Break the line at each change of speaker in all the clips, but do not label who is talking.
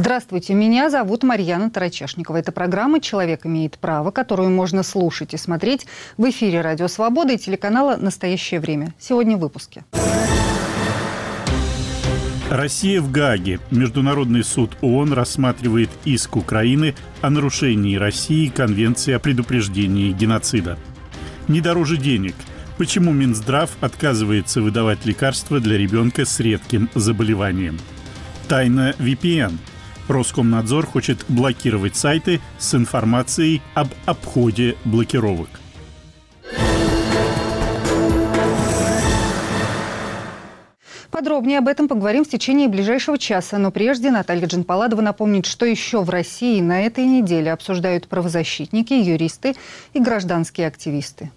Здравствуйте, меня зовут Марьяна Тарачешникова. Это программа «Человек имеет право», которую можно слушать и смотреть в эфире «Радио Свобода» и телеканала «Настоящее время». Сегодня в выпуске.
Россия в Гааге. Международный суд ООН рассматривает иск Украины о нарушении России Конвенции о предупреждении геноцида. Не дороже денег. Почему Минздрав отказывается выдавать лекарства для ребенка с редким заболеванием? Тайна VPN – Роскомнадзор хочет блокировать сайты с информацией об обходе блокировок.
Подробнее об этом поговорим в течение ближайшего часа. Но прежде Наталья Джинпаладова напомнит, что еще в России на этой неделе обсуждают правозащитники, юристы и гражданские активисты.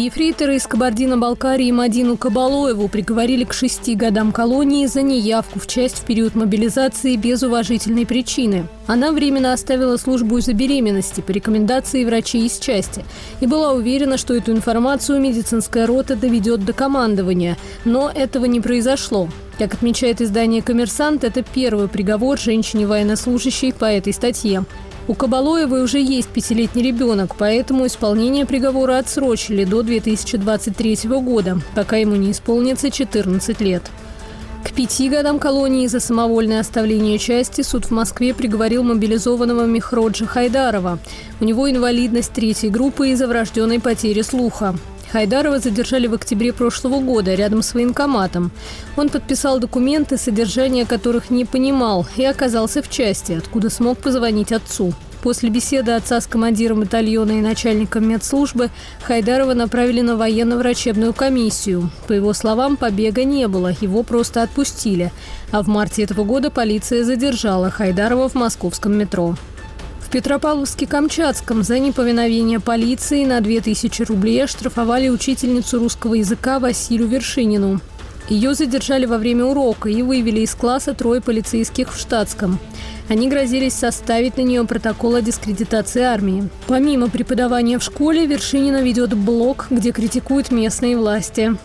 Ефрейтора из Кабардино-Балкарии Мадину Кабалоеву приговорили к шести годам колонии за неявку в часть в период мобилизации без уважительной причины. Она временно оставила службу из-за беременности по рекомендации врачей из части и была уверена, что эту информацию медицинская рота доведет до командования. Но этого не произошло. Как отмечает издание «Коммерсант», это первый приговор женщине-военнослужащей по этой статье. У Кабалоевой уже есть пятилетний ребенок, поэтому исполнение приговора отсрочили до 2023 года, пока ему не исполнится 14 лет. К пяти годам колонии за самовольное оставление части суд в Москве приговорил мобилизованного Михроджа Хайдарова. У него инвалидность третьей группы из-за врожденной потери слуха. Хайдарова задержали в октябре прошлого года рядом с военкоматом. Он подписал документы, содержание которых не понимал, и оказался в части, откуда смог позвонить отцу. После беседы отца с командиром батальона и начальником медслужбы Хайдарова направили на военно-врачебную комиссию. По его словам, побега не было, его просто отпустили. А в марте этого года полиция задержала Хайдарова в московском метро. В Петропавловске-Камчатском за неповиновение полиции на 2000 рублей оштрафовали учительницу русского языка Василию Вершинину. Ее задержали во время урока и вывели из класса трое полицейских в штатском. Они грозились составить на нее протокол о дискредитации армии. Помимо преподавания в школе, Вершинина ведет блог, где критикует местные власти.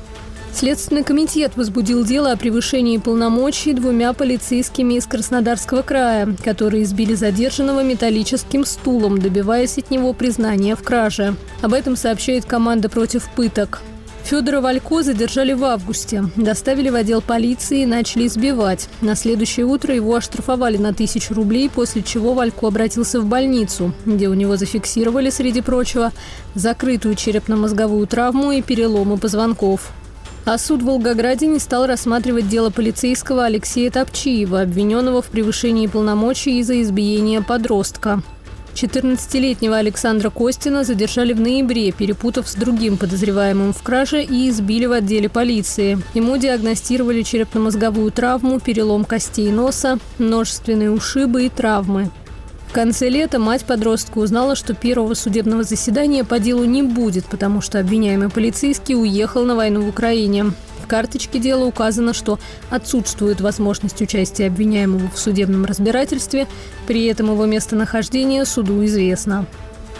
Следственный комитет возбудил дело о превышении полномочий двумя полицейскими из Краснодарского края, которые избили задержанного металлическим стулом, добиваясь от него признания в краже. Об этом сообщает команда против пыток. Федора Валько задержали в августе, доставили в отдел полиции и начали избивать. На следующее утро его оштрафовали на тысячу рублей, после чего Валько обратился в больницу, где у него зафиксировали, среди прочего, закрытую черепно-мозговую травму и переломы позвонков. А суд в Волгограде не стал рассматривать дело полицейского Алексея Топчиева, обвиненного в превышении полномочий из-за избиения подростка. 14-летнего Александра Костина задержали в ноябре, перепутав с другим подозреваемым в краже и избили в отделе полиции. Ему диагностировали черепно-мозговую травму, перелом костей носа, множественные ушибы и травмы конце лета мать подростка узнала, что первого судебного заседания по делу не будет, потому что обвиняемый полицейский уехал на войну в Украине. В карточке дела указано, что отсутствует возможность участия обвиняемого в судебном разбирательстве, при этом его местонахождение суду известно.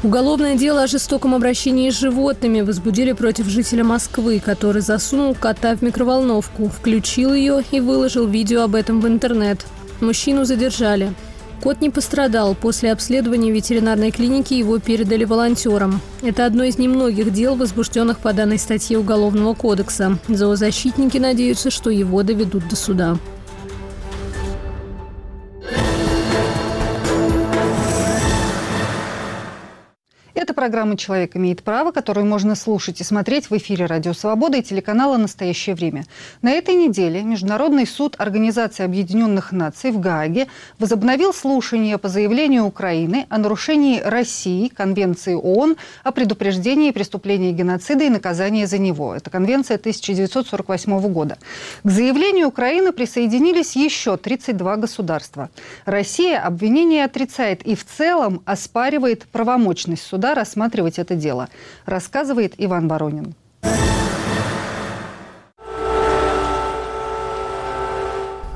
Уголовное дело о жестоком обращении с животными возбудили против жителя Москвы, который засунул кота в микроволновку, включил ее и выложил видео об этом в интернет. Мужчину задержали. Кот не пострадал. После обследования ветеринарной клиники его передали волонтерам. Это одно из немногих дел, возбужденных по данной статье Уголовного кодекса. Зоозащитники надеются, что его доведут до суда.
Программа «Человек имеет право», которую можно слушать и смотреть в эфире «Радио Свобода» и телеканала «Настоящее время». На этой неделе Международный суд Организации Объединенных Наций в Гааге возобновил слушание по заявлению Украины о нарушении России Конвенции ООН о предупреждении преступления геноцида и наказании за него. Это конвенция 1948 года. К заявлению Украины присоединились еще 32 государства. Россия обвинение отрицает и в целом оспаривает правомочность суда рассматривать это дело, рассказывает Иван Воронин.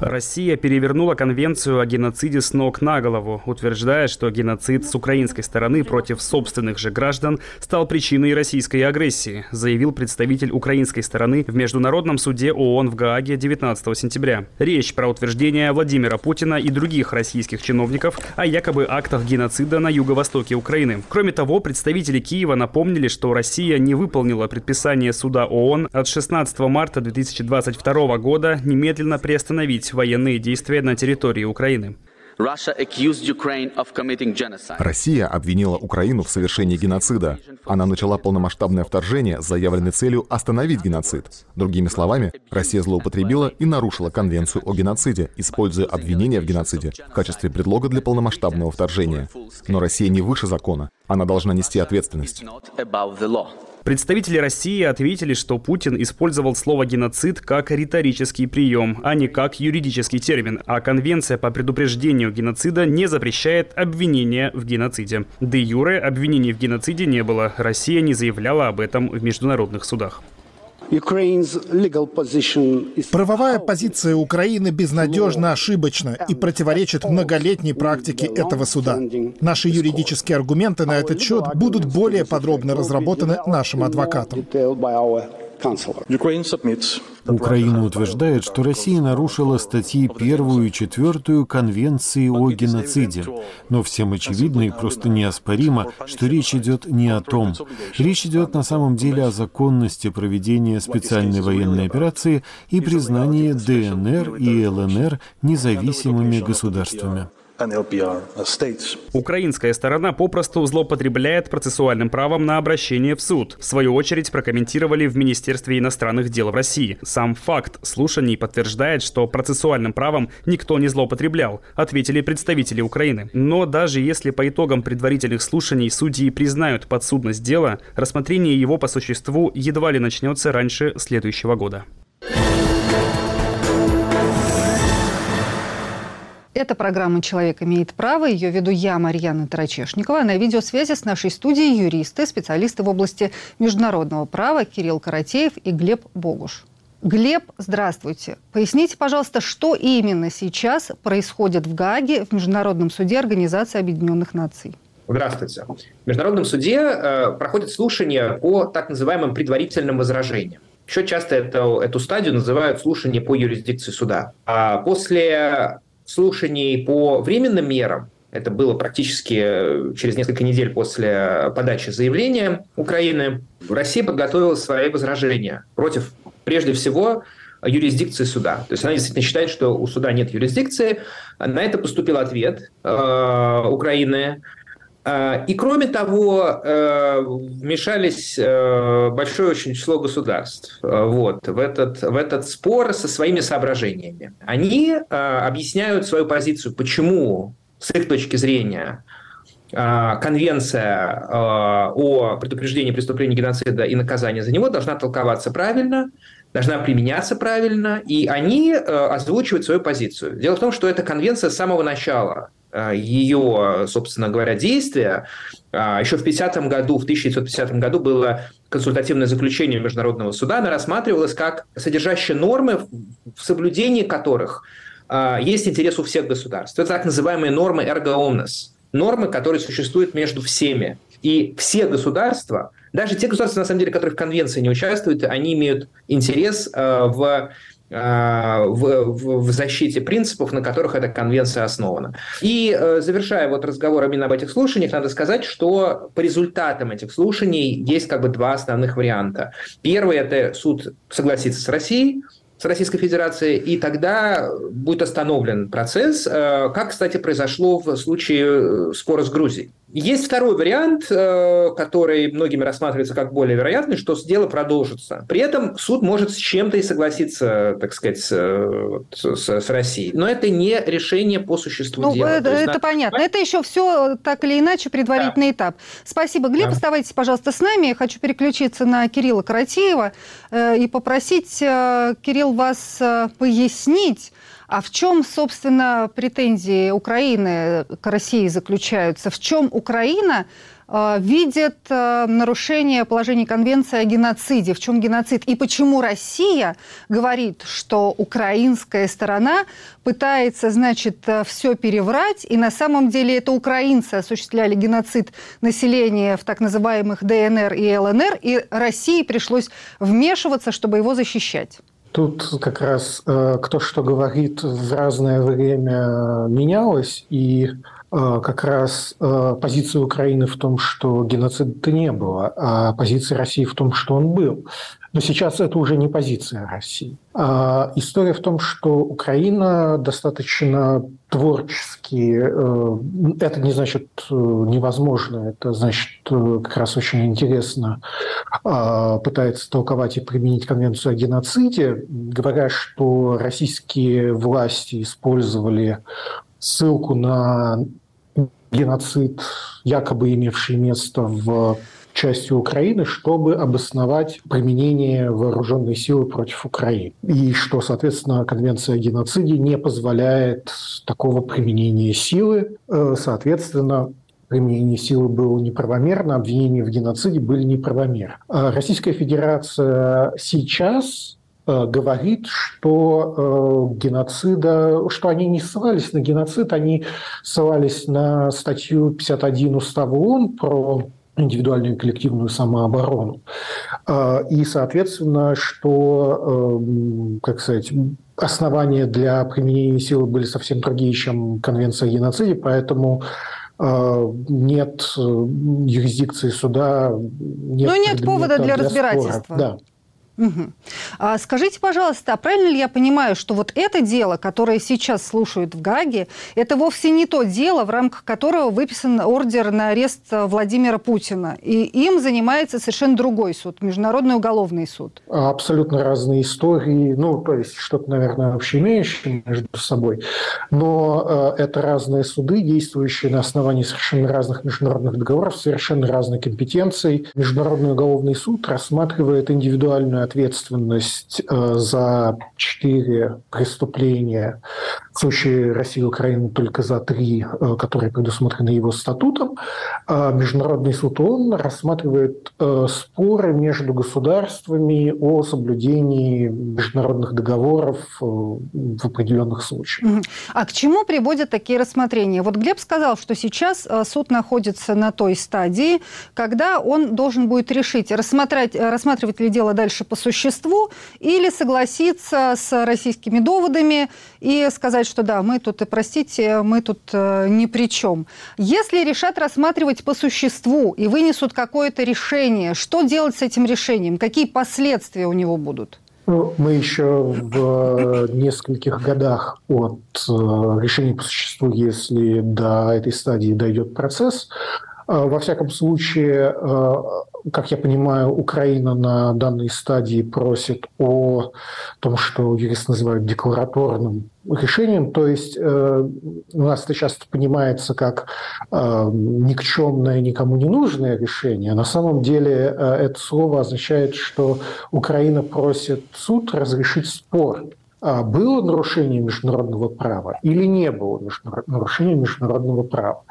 Россия перевернула конвенцию о геноциде с ног на голову, утверждая, что геноцид с украинской стороны против собственных же граждан стал причиной российской агрессии, заявил представитель украинской стороны в Международном суде ООН в Гааге 19 сентября. Речь про утверждение Владимира Путина и других российских чиновников о якобы актах геноцида на юго-востоке Украины. Кроме того, представители Киева напомнили, что Россия не выполнила предписание суда ООН от 16 марта 2022 года немедленно приостановить военные действия на территории Украины.
Россия обвинила Украину в совершении геноцида. Она начала полномасштабное вторжение с заявленной целью остановить геноцид. Другими словами, Россия злоупотребила и нарушила Конвенцию о геноциде, используя обвинения в геноциде в качестве предлога для полномасштабного вторжения. Но Россия не выше закона. Она должна нести ответственность.
Представители России ответили, что Путин использовал слово «геноцид» как риторический прием, а не как юридический термин, а Конвенция по предупреждению геноцида не запрещает обвинения в геноциде. Де юре обвинений в геноциде не было. Россия не заявляла об этом в международных судах.
Правовая позиция Украины безнадежно ошибочна и противоречит многолетней практике этого суда. Наши юридические аргументы на этот счет будут более подробно разработаны нашим адвокатом.
Украина утверждает, что Россия нарушила статьи 1 и 4 Конвенции о геноциде. Но всем очевидно и просто неоспоримо, что речь идет не о том. Речь идет на самом деле о законности проведения специальной военной операции и признании ДНР и ЛНР независимыми государствами.
Украинская сторона попросту злоупотребляет процессуальным правом на обращение в суд. В свою очередь прокомментировали в Министерстве иностранных дел в России. Сам факт слушаний подтверждает, что процессуальным правом никто не злоупотреблял, ответили представители Украины. Но даже если по итогам предварительных слушаний судьи признают подсудность дела, рассмотрение его по существу едва ли начнется раньше следующего года.
Это программа «Человек имеет право». Ее веду я, Марьяна Тарачешникова. На видеосвязи с нашей студией юристы, специалисты в области международного права Кирилл Каратеев и Глеб Богуш. Глеб, здравствуйте. Поясните, пожалуйста, что именно сейчас происходит в Гааге в Международном суде Организации Объединенных Наций?
Здравствуйте. В Международном суде э, проходит слушание по так называемым предварительным возражениям. Еще часто это, эту стадию называют слушание по юрисдикции суда. А после слушаний по временным мерам, это было практически э, через несколько недель после подачи заявления Украины, Россия подготовила свои возражения против, прежде всего, юрисдикции суда. То есть она действительно считает, что у суда нет юрисдикции. На это поступил ответ э, Украины. Э, и кроме того, э, вмешались э, большое очень число государств вот, в, этот, в этот спор со своими соображениями. Они объясняют свою позицию, почему, с их точки зрения, Конвенция о предупреждении преступления геноцида и наказания за него должна толковаться правильно, должна применяться правильно, и они озвучивают свою позицию. Дело в том, что эта конвенция с самого начала Э, ее, собственно говоря, действия. А, Еще в 50 году, в 1950 году было консультативное заключение Международного суда. Оно рассматривалось как содержащее нормы, в соблюдении которых а, есть интерес у всех государств. Это так называемые нормы erga omnes. Нормы, которые существуют между всеми. И все государства, даже те государства, на самом деле, которые в конвенции не участвуют, они имеют интерес э, в в, в, в защите принципов, на которых эта конвенция основана. И э, завершая вот разговор именно об этих слушаниях, надо сказать, что по результатам этих слушаний есть как бы два основных варианта. Первый – это суд согласится с Россией, с Российской Федерацией, и тогда будет остановлен процесс, э, как, кстати, произошло в случае э, спора с Грузией. Есть второй вариант, э, который многими рассматривается как более вероятный, что дело продолжится. При этом суд может с чем-то и согласиться, так сказать, с, с, с Россией. Но это не решение по существу
ну,
дела.
Это, это на... понятно. Это еще все так или иначе предварительный да. этап. Спасибо, Глеб. Да. Оставайтесь, пожалуйста, с нами. Я хочу переключиться на Кирилла Каратеева э, и попросить, э, Кирилл, вас э, пояснить, А в чем, собственно, претензии Украины к России заключаются? В чем Украина э, видит э, нарушение положений Конвенции о геноциде? В чем геноцид? И почему Россия говорит, что украинская сторона пытается, значит, э, все переврать, и на самом деле это украинцы осуществляли геноцид населения в так называемых ДНР и ЛНР, и России пришлось вмешиваться, чтобы его защищать?
Тут как раз э, кто что говорит в разное время менялось, и э, как раз э, позиция Украины в том, что геноцида не было, а позиция России в том, что он был. Но сейчас это уже не позиция России. А история в том, что Украина достаточно творчески, э, это не значит э, невозможно, это значит э, как раз очень интересно пытается толковать и применить конвенцию о геноциде, говоря, что российские власти использовали ссылку на геноцид, якобы имевший место в частью Украины, чтобы обосновать применение вооруженной силы против Украины. И что, соответственно, Конвенция о геноциде не позволяет такого применения силы. Э, соответственно, применение силы было неправомерно, обвинения в геноциде были неправомерны. А Российская Федерация сейчас говорит, что э, геноцида, что они не ссылались на геноцид, они ссылались на статью 51 Устава ООН про индивидуальную и коллективную самооборону. А, и, соответственно, что, эм, как сказать, основания для применения силы были совсем другие, чем Конвенция о геноциде, поэтому э, нет э, юрисдикции суда,
нет, ну, нет повода для, для разбирательства. Спора. Да. Угу. А скажите, пожалуйста, а правильно ли я понимаю, что вот это дело, которое сейчас слушают в Гаге, это вовсе не то дело, в рамках которого выписан ордер на арест Владимира Путина, и им занимается совершенно другой суд, Международный уголовный суд?
Абсолютно разные истории, ну, то есть что-то, наверное, вообще имеющее между собой, но э, это разные суды, действующие на основании совершенно разных международных договоров, совершенно разной компетенцией. Международный уголовный суд рассматривает индивидуальную ответственность э, за четыре преступления, в случае России и Украины только за три, э, которые предусмотрены его статутом. А Международный суд ООН рассматривает э, споры между государствами о соблюдении международных договоров в определенных случаях.
А к чему приводят такие рассмотрения? Вот Глеб сказал, что сейчас суд находится на той стадии, когда он должен будет решить, рассматривать, рассматривать ли дело дальше по существу или согласиться с российскими доводами и сказать, что да, мы тут, простите, мы тут э, ни при чем. Если решат рассматривать по существу и вынесут какое-то решение, что делать с этим решением? Какие последствия у него будут?
Ну, мы еще в нескольких годах от э, решения по существу, если до этой стадии дойдет процесс. Э, во всяком случае, как я понимаю, Украина на данной стадии просит о том, что юристы называют деклараторным решением. То есть э, у нас это часто понимается как э, никчемное, никому не нужное решение. На самом деле э, это слово означает, что Украина просит суд разрешить спор а было нарушение международного права или не было нарушения международного права.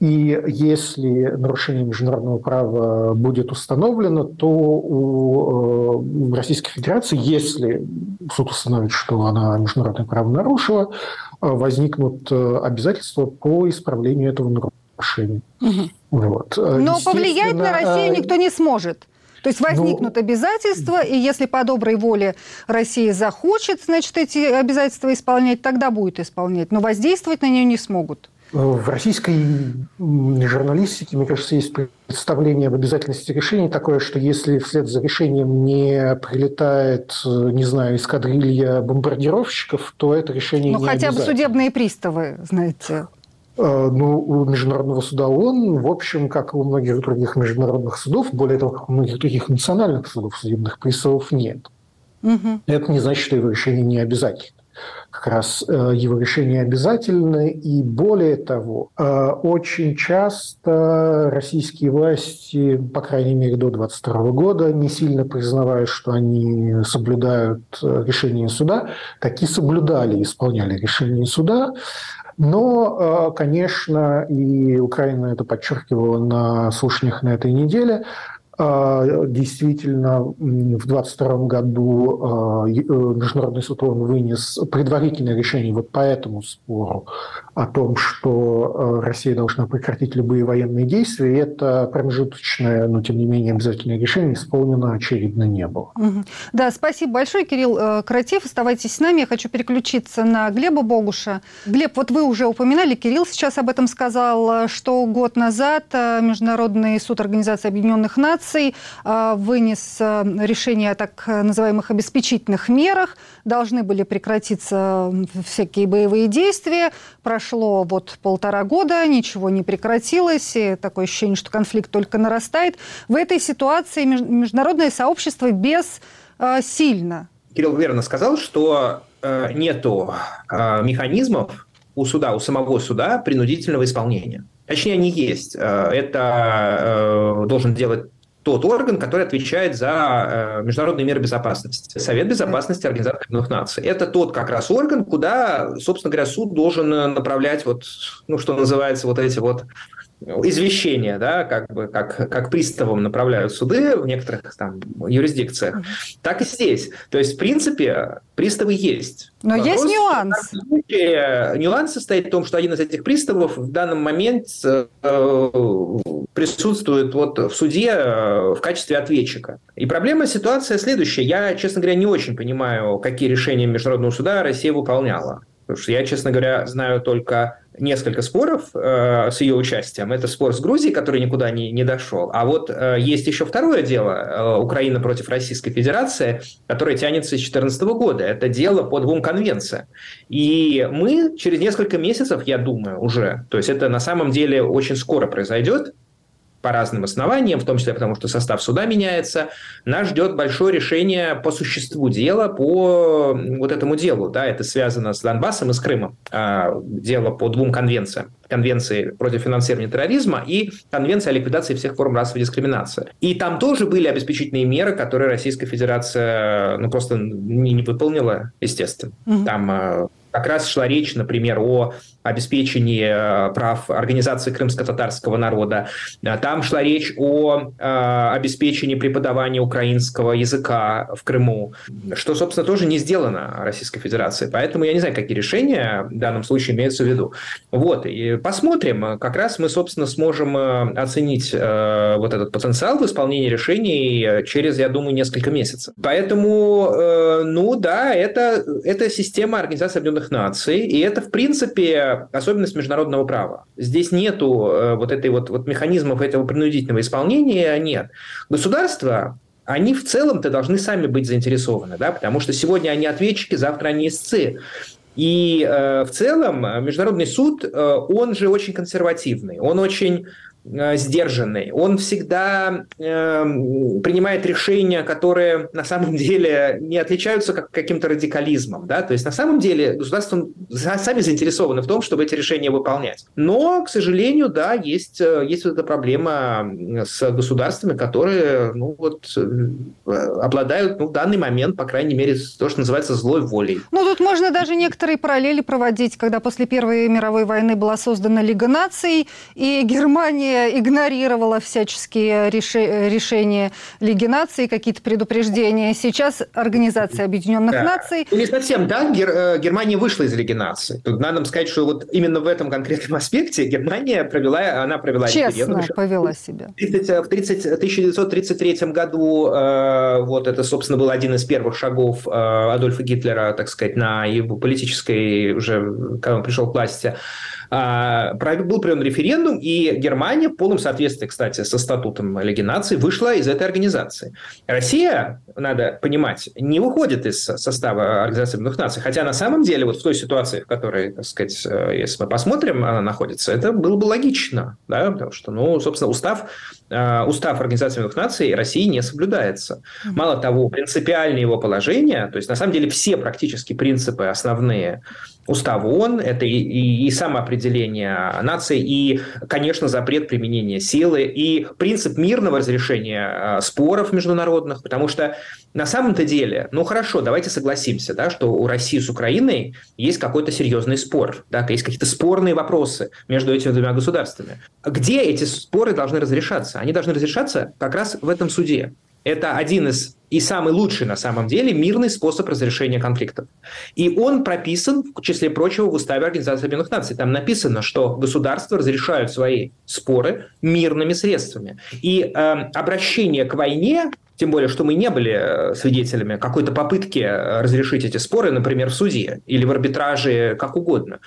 И если нарушение международного права будет установлено, то у э, Российской Федерации, если суд установит, что она международное право нарушила, э, возникнут э, обязательства по исправлению этого нарушения. Угу.
Вот. Но повлиять на Россию никто не сможет. То есть возникнут ну, обязательства, и если по доброй воле Россия захочет, значит, эти обязательства исполнять, тогда будет исполнять. Но воздействовать на нее не смогут.
В российской журналистике, мне кажется, есть представление об обязательности решений такое, что если вслед за решением не прилетает, не знаю, эскадрилья бомбардировщиков, то это решение
ну, не хотя бы судебные приставы, знаете.
Э, ну, у Международного суда ООН, в общем, как и у многих других международных судов, более того, как у многих других национальных судов судебных приставов нет. Угу. Это не значит, что его решение не обязательно. как раз э, его решения обязательны. И более того, э, очень часто российские власти, по крайней мере до 22 года, не сильно признавая, что они соблюдают решение суда, таки соблюдали исполняли решение суда. Но, конечно, и Украина это подчеркивала на слушаниях на этой неделе, действительно, в 2022 году а, э, Международный суд ООН вынес предварительное решение вот по этому спору о том, что а, Россия должна прекратить любые военные действия. И это промежуточное, но тем не менее обязательное решение исполнено, очевидно, не было.
Да, спасибо большое, Кирилл э, Каратев. Оставайтесь с нами. Я хочу переключиться на Глеба Богуша. Глеб, вот вы уже упоминали, Кирилл сейчас об этом сказал, что год назад э, Международный суд Организации Объединенных Наций Федераций а, вынес а, решение о так называемых обеспечительных мерах. Должны были прекратиться всякие боевые действия. Прошло вот полтора года, ничего не прекратилось. И такое ощущение, что конфликт только нарастает. В этой ситуации международное сообщество бессильно.
Кирилл верно сказал, что э, нету э, механизмов у суда, у самого суда принудительного исполнения. Точнее, они есть. Э, это должен делать тот орган, который отвечает за э, международные меры безопасности. Совет безопасности Организации Объединенных Наций. Это тот как раз орган, куда, собственно говоря, суд должен э, направлять вот, ну, что называется, вот эти вот извещения, да, как бы как, как приставам направляют суды в некоторых там юрисдикциях, так и здесь. То есть, в принципе, приставы есть.
Но Вопрос, есть нюанс.
Случае, нюанс состоит в том, что один из этих приставов в данном моменте э, присутствует вот в суде э, в качестве ответчика. И проблема ситуация следующая. Я, честно говоря, не очень понимаю, какие решения Международного суда Россия выполняла. Потому что я, честно говоря, знаю только несколько споров э, с ее участием. Это спор с Грузией, который никуда не, не дошел. А вот э, есть еще второе дело э, Украина против Российской Федерации, которое тянется с 2014 года. Это дело по двум конвенциям. И мы через несколько месяцев, я думаю, уже, то есть это на самом деле очень скоро произойдет, по разным основаниям, в том числе потому, что состав суда меняется, нас ждет большое решение по существу дела, по вот этому делу. Да, это связано с Донбассом и с Крымом. А, дело по двум конвенциям. Конвенции против финансирования терроризма и Конвенции о ликвидации всех форм расовой дискриминации. И там тоже были обеспечительные меры, которые Российская Федерация ну, просто не, не выполнила, естественно. Угу. Там а, как раз шла речь, например, о обеспечении э, прав организации крымско-татарского народа. Э, там шла речь о э, обеспечении преподавания украинского языка в Крыму, что, собственно, тоже не сделано Российской Федерацией. Поэтому я не знаю, какие решения в данном случае имеются в виду. Вот, и посмотрим. Как раз мы, собственно, сможем оценить вот этот потенциал в исполнении решений через, я думаю, несколько месяцев. Поэтому, ну да, это, это система Организации Объединенных Наций, и это, в принципе, особенность международного права. Здесь нету э, вот этой вот, вот механизмов этого принудительного исполнения, нет. Государства они в целом-то должны сами быть заинтересованы, да, потому что сегодня они ответчики, завтра они истцы. И э, в целом Международный суд, э, он же очень консервативный, он очень Э, сдержанный. Он всегда э, принимает решения, которые на самом деле не отличаются как, каким-то радикализмом. Да? То есть на самом деле государства сами заинтересованы в том, чтобы эти решения выполнять. Но, к сожалению, да, есть, э, есть вот эта проблема с государствами, которые ну, вот, э, обладают ну, в данный момент, по крайней мере, то, что называется злой волей.
Ну, тут можно даже некоторые параллели проводить, когда после Первой мировой войны была создана Лига наций, и Германия игнорировала всяческие решения Лиги наций, какие-то предупреждения. Сейчас Организация Объединенных да. Наций...
Ну, не совсем так. Гер... Э, Германия вышла из Лиги наций. Тут надо сказать, что вот именно в этом конкретном аспекте Германия провела, она провела...
Честно референдум. повела себя.
В 30, 1933 году э, вот это, собственно, был один из первых шагов э, Адольфа Гитлера, так сказать, на его политической уже, когда он пришел к власти, был проведен референдум, и Германия в полном соответствии, кстати, со статутом Лиги наций вышла из этой организации. Россия, надо понимать, не выходит из состава Организации Объединенных Наций, хотя на самом деле вот в той ситуации, в которой, так сказать, э, если мы посмотрим, она находится, это было бы логично, да, потому что, ну, собственно, устав, э, устав Организации Объединенных Наций России не соблюдается. Мало того, принципиальное его положение, то есть, на самом деле, все практически принципы основные Устава ООН, это и, и, и самоопределение нации, и, конечно, запрет применения силы, и принцип мирного разрешения э, споров международных, потому что на самом-то деле, ну хорошо, давайте согласимся, да, что у России с Украиной есть какой-то серьезный спор, да, есть какие-то спорные вопросы между этими двумя государствами. Где эти споры должны разрешаться? Они должны разрешаться как раз в этом суде. Это один из и самый лучший на самом деле мирный способ разрешения конфликтов. И он прописан, в числе прочего, в Уставе Организации Объединенных Наций. Там написано, что государства разрешают свои споры мирными средствами. И э, обращение к войне тем более, что мы не были э, свидетелями какой-то попытки э, разрешить эти споры, например, в суде или в арбитраже, как угодно.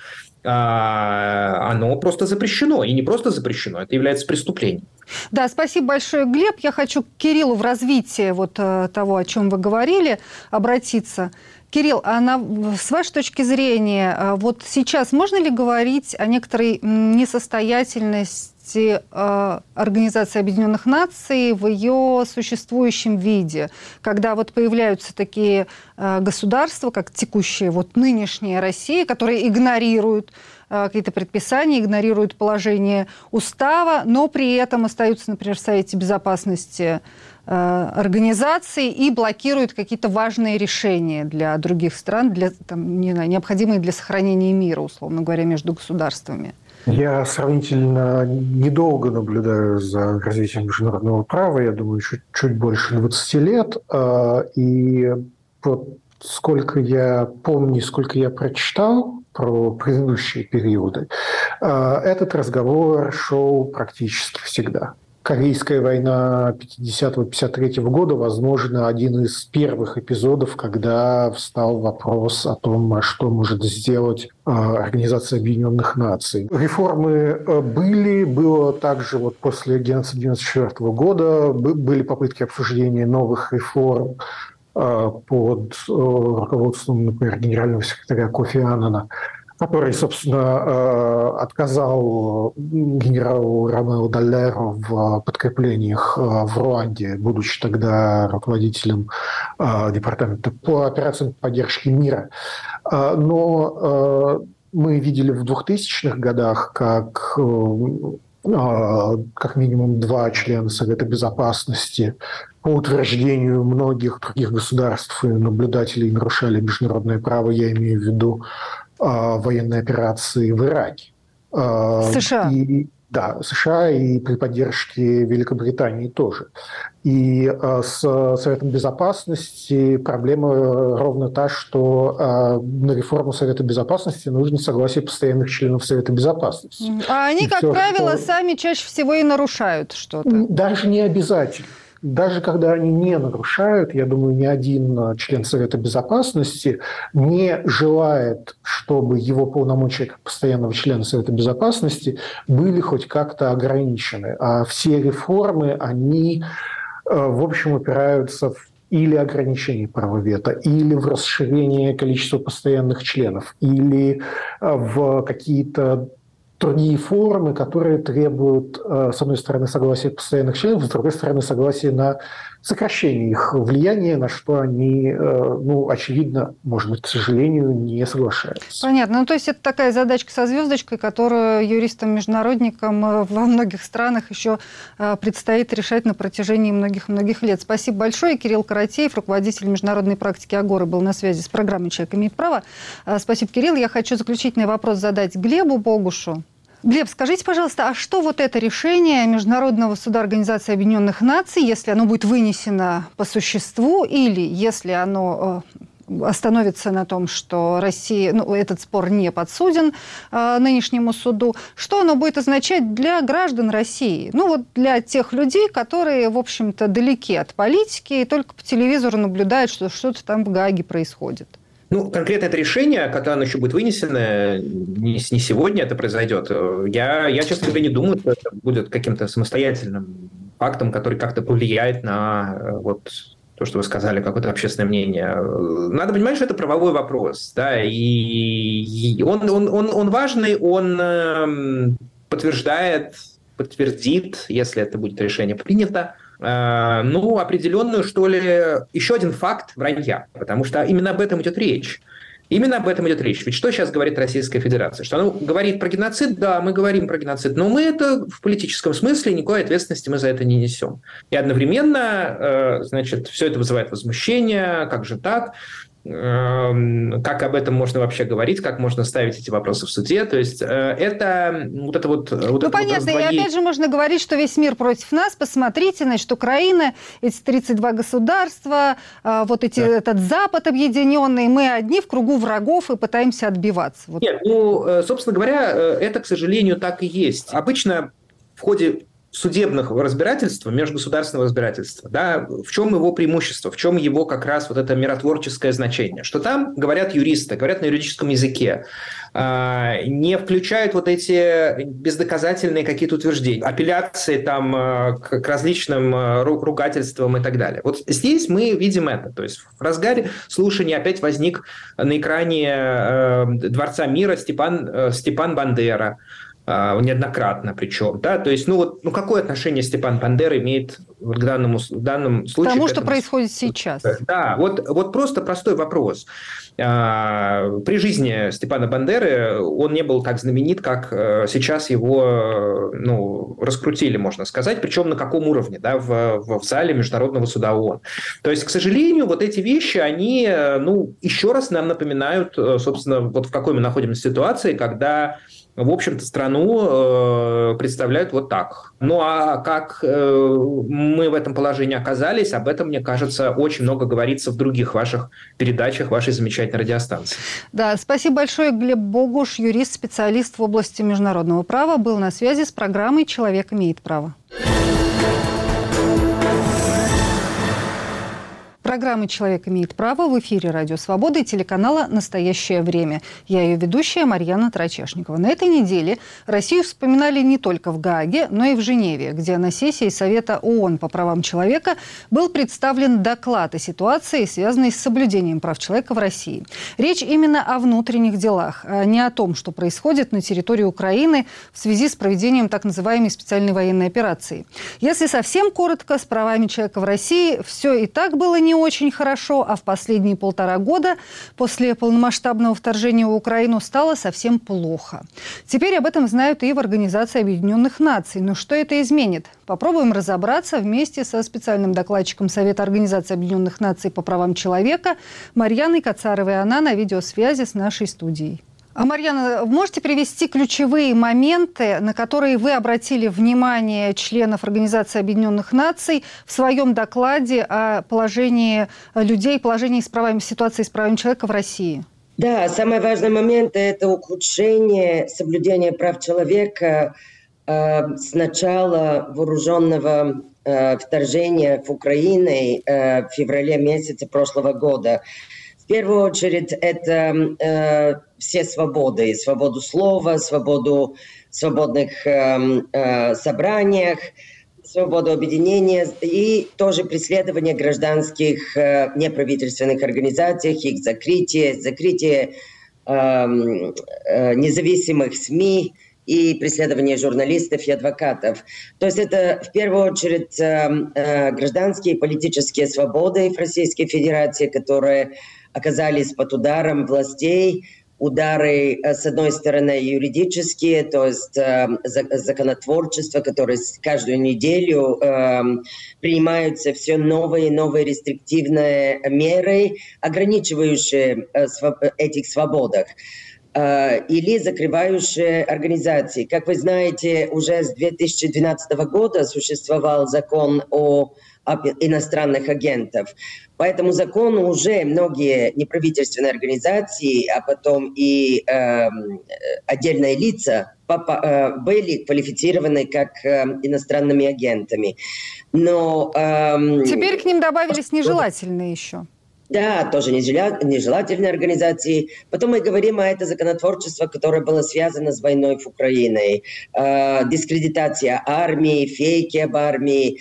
А, оно просто запрещено. И не просто запрещено, это является преступлением.
Да, спасибо большое, Глеб. Я хочу к Кириллу в развитии вот э, того, о чем вы говорили, обратиться. Кирилл, а на, с вашей точки зрения, вот сейчас можно ли говорить о некоторой несостоятельности части э, Организации Объединенных Наций в ее существующем виде, когда вот появляются такие э, государства, как текущие, вот нынешняя Россия, которые игнорируют э, какие-то предписания, игнорируют положение устава, но при этом остаются, например, в Совете Безопасности организации и блокируют какие-то важные решения для других стран, для, там, не знаю, необходимые для сохранения мира, условно говоря, между государствами.
Я сравнительно недолго наблюдаю за развитием международного права, я думаю, чуть, чуть больше 20 лет. А, и вот сколько я помню, сколько я прочитал про предыдущие периоды, а, этот разговор шел практически всегда. Корейская война 50-53 года, возможно, один из первых эпизодов, когда встал вопрос о том, что может сделать а, Организация Объединенных Наций. Реформы э, были, было также вот после геноцида 1994 года, были попытки обсуждения новых реформ а, под э, руководством, например, генерального секретаря Кофи Аннана который, собственно, э, отказал генералу Ромео Даллеру в подкреплениях э, в Руанде, будучи тогда руководителем э, департамента по операциям поддержки мира. Но мы видели в 2000-х годах, как как минимум два члена Совета Безопасности по утверждению многих других государств и наблюдателей нарушали международное право, я имею в виду военной операции в Ираке.
А, США.
И, да, США и при поддержке Великобритании тоже. И а, с Советом Безопасности проблема ровно та, что на реформу Совета Безопасности нужно согласие постоянных членов Совета Безопасности.
А они, и как все, правило, что... сами чаще всего и нарушают что-то.
Даже не обязательно даже когда они не нарушают, я думаю, ни один э, член Совета Безопасности не желает, чтобы его полномочия как постоянного члена Совета Безопасности были хоть как-то ограничены. А все реформы, они, э, в общем, упираются в или ограничение права вето, или в расширение количества постоянных членов, или э, в какие-то другие формы, которые требуют, э, с одной стороны, согласия постоянных членов, с другой стороны, согласия на сокращение их влияния, на что они, э, ну, очевидно, может быть, к сожалению, не соглашаются.
Понятно. Ну, то есть это такая задачка со звездочкой, которую юристам-международникам э, во многих странах еще предстоит решать на протяжении многих-многих лет. Спасибо большое. Кирилл Каратеев, руководитель международной практики АГОРы, был на связи с программой «Человек имеет право». Спасибо, Кирилл. Я хочу заключительный вопрос задать Глебу Богушу. Глеб, скажите, пожалуйста, а что вот это решение Международного суда Организации Объединенных Наций, если оно будет вынесено по существу, или если оно э, остановится на том, что Россия, ну, этот спор не подсуден э, нынешнему суду, что оно будет означать для граждан России? Ну, вот для тех людей, которые, в общем-то, далеки от политики и только по телевизору наблюдают, что что-то там в Гааге происходит.
Ну, конкретно это решение, когда оно еще будет вынесено, не, не сегодня это произойдет. Я, я, честно говоря, не думаю, что это будет каким-то самостоятельным фактом, который как-то повлияет на э, вот то, что вы сказали, какое-то общественное мнение. Надо понимать, что это правовой вопрос, да, и он, он, он, он важный, он эм, подтверждает, подтвердит, если это будет решение принято, э, ну, определенную, что ли, еще один факт вранья, потому что именно об этом идет речь. Именно об этом идет речь. Ведь что сейчас говорит Российская Федерация? Что она говорит про геноцид? Да, мы говорим про геноцид, но мы это в политическом смысле, никакой ответственности мы за это не несем. И одновременно, э, значит, все это вызывает возмущение, как же так? Эм, как об этом можно вообще говорить, как можно ставить эти вопросы в суде. То есть э, это вот это вот... вот
ну, понятно, вот и опять же можно говорить, что весь мир против нас. Посмотрите, значит, Украина, эти 32 государства, э, вот эти, да. этот Запад объединенный, мы одни в кругу врагов и пытаемся отбиваться. Вот.
Нет, ну, э, собственно говоря, это, к сожалению, так и есть. Обычно в ходе судебных разбирательства, межгосударственного разбирательства, да, в чем его преимущество, в чем его как раз вот это миротворческое значение, что там говорят юристы, говорят на юридическом языке, а, не включают вот эти бездоказательные какие-то утверждения, апелляции там а, к различным а, ругательствам и так далее. Вот здесь мы видим это, то есть в разгаре слушания опять возник на экране Дворца мира Степан, Степан Бандера, неоднократно причем, да, то есть, ну вот, ну какое отношение Степан Бандер имеет вот к данному, в данном случае?
К тому, что происходит сейчас.
Да, вот, вот просто простой вопрос. А, при жизни Степана Бандеры он не был так знаменит, как э, сейчас его, ну, раскрутили, можно сказать, причем на каком уровне, да, в, в зале Международного суда ООН. То есть, к сожалению, вот эти вещи, они, э, ну, еще раз нам напоминают, э, собственно, вот в какой мы находимся ситуации, когда в общем-то, страну э, представляют вот так. Ну а как э, мы в этом положении оказались, об этом, мне кажется, очень много говорится в других ваших передачах, вашей замечательной радиостанции.
Да, спасибо большое. Глеб Богуш, юрист, специалист в области международного права, был на связи с программой «Человек имеет право». Программа «Человек имеет право» в эфире «Радио Свобода» и телеканала «Настоящее время». Я ее ведущая Марьяна Трачешникова. На этой неделе Россию вспоминали не только в Гааге, но и в Женеве, где на сессии Совета ООН по правам человека был представлен доклад о ситуации, связанной с соблюдением прав человека в России. Речь именно о внутренних делах, а не о том, что происходит на территории Украины в связи с проведением так называемой специальной военной операции. Если совсем коротко, с правами человека в России все и так было не очень хорошо, а в последние полтора года после полномасштабного вторжения в Украину стало совсем плохо. Теперь об этом знают и в Организации Объединенных Наций. Но что это изменит? Попробуем разобраться вместе со специальным докладчиком Совета Организации Объединенных Наций по правам человека Марьяной Кацаровой. Она на видеосвязи с нашей студией. А, Марьяна, можете привести ключевые моменты, на которые вы обратили внимание членов Организации Объединенных Наций в своем докладе о положении людей, положении с правами, ситуации с правами человека в России?
Да, самый важный момент – это ухудшение соблюдения прав человека э, с начала вооруженного э, вторжения в Украину э, в феврале месяце прошлого года. В первую очередь это э, все свободы, свободу слова, свободу свободных э, э, собраниях, свободу объединения и тоже преследование гражданских э, неправительственных организаций, их закрытие, закрытие э, э, независимых СМИ и преследование журналистов и адвокатов. То есть это в первую очередь э, э, гражданские и политические свободы в Российской Федерации, которые оказались под ударом властей, удары, э, с одной стороны, юридические, то есть э, законотворчество, которое каждую неделю э, принимаются все новые и новые рестриктивные меры, ограничивающие э, своб этих свободах э, или закрывающие организации. Как вы знаете, уже с 2012 года существовал закон о иностранных агентов. По этому закону уже многие неправительственные организации, а потом и э, отдельные лица э, были квалифицированы как э, иностранными агентами. Но
э, теперь к ним добавились нежелательные еще.
Да, тоже нежелательные организации. Потом мы говорим о это законотворчество, которое было связано с войной в Украине. Э, дискредитация армии, фейки об армии.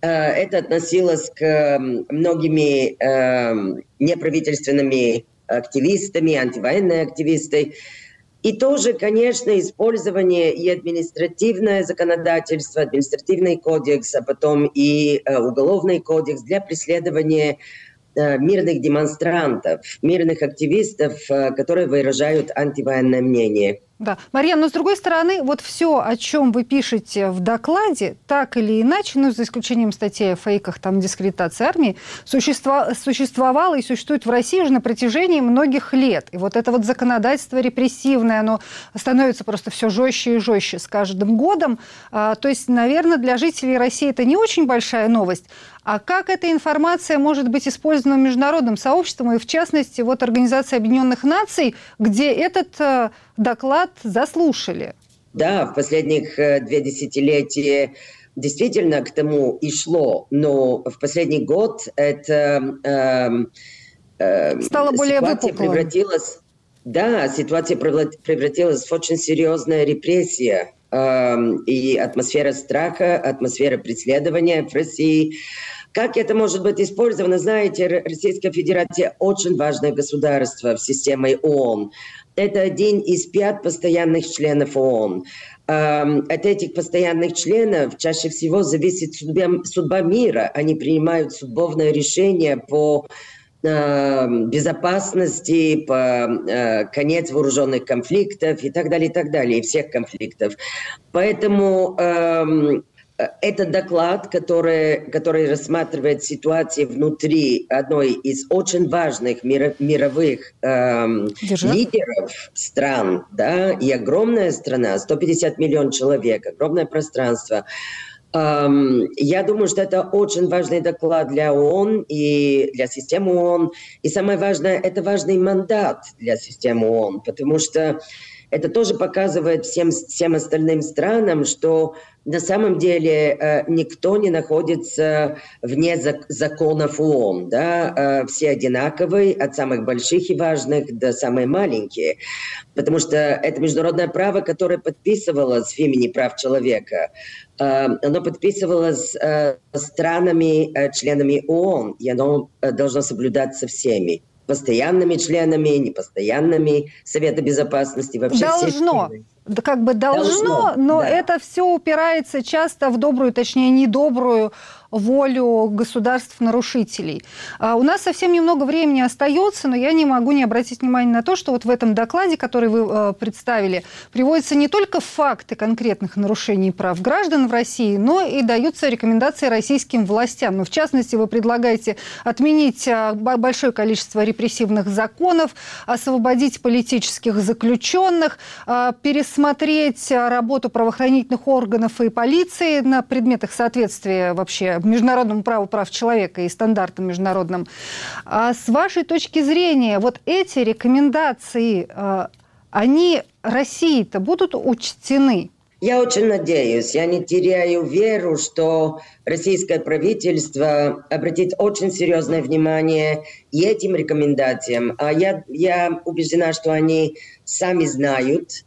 Э, это относилось к многими э, неправительственными активистами, антивоенные активисты. И тоже, конечно, использование и административное законодательство, административный кодекс, а потом и э, уголовный кодекс для преследования мирных демонстрантов, мирных активистов, которые выражают антивоенное мнение.
Да. Мария, но с другой стороны, вот все, о чем вы пишете в докладе, так или иначе, ну, за исключением статей о фейках, там, дискредитации армии, существо, существовало и существует в России уже на протяжении многих лет. И вот это вот законодательство репрессивное, оно становится просто все жестче и жестче с каждым годом. А, то есть, наверное, для жителей России это не очень большая новость. А как эта информация может быть использована международным сообществом, и в частности, вот Организация Объединенных Наций, где этот э, доклад заслушали?
Да, в последних э, две десятилетия действительно к тому и шло, но в последний год это э,
э, стало более ситуация выпуклым.
превратилась, да, ситуация превратилась в очень серьезная репрессия э, и атмосфера страха, атмосфера преследования в России. Как это может быть использовано? Знаете, Российская Федерация очень важное государство в системе ООН. Это один из пяти постоянных членов ООН. От этих постоянных членов чаще всего зависит судьба, судьба мира. Они принимают судьбовное решение по безопасности, по конец вооруженных конфликтов и так далее, и так далее, и всех конфликтов. Поэтому это доклад, который, который рассматривает ситуацию внутри одной из очень важных мир, мировых эм, лидеров стран, да, и огромная страна, 150 миллионов человек, огромное пространство. Um, я думаю, что это очень важный доклад для ООН и для системы ООН. И самое важное, это важный мандат для системы ООН, потому что это тоже показывает всем, всем остальным странам, что на самом деле э, никто не находится вне законов ООН. Да? Э, все одинаковые, от самых больших и важных до самых маленьких. Потому что это международное право, которое подписывалось в имени прав человека. Э, оно подписывалось странами, членами ООН, и оно должно соблюдаться всеми постоянными членами, непостоянными Совета Безопасности.
Вообще Должно. Все как бы должно, должно но да. это все упирается часто в добрую, точнее, недобрую волю государств-нарушителей. А у нас совсем немного времени остается, но я не могу не обратить внимание на то, что вот в этом докладе, который вы э, представили, приводятся не только факты конкретных нарушений прав граждан в России, но и даются рекомендации российским властям. Ну, в частности, вы предлагаете отменить э, большое количество репрессивных законов, освободить политических заключенных, э, пересмотреть работу правоохранительных органов и полиции на предметах соответствия вообще международному праву прав человека и стандартам международным. А с вашей точки зрения, вот эти рекомендации, а, они России-то будут учтены?
Я очень надеюсь, я не теряю веру, что российское правительство обратит очень серьезное внимание этим рекомендациям. А я, я убеждена, что они сами знают,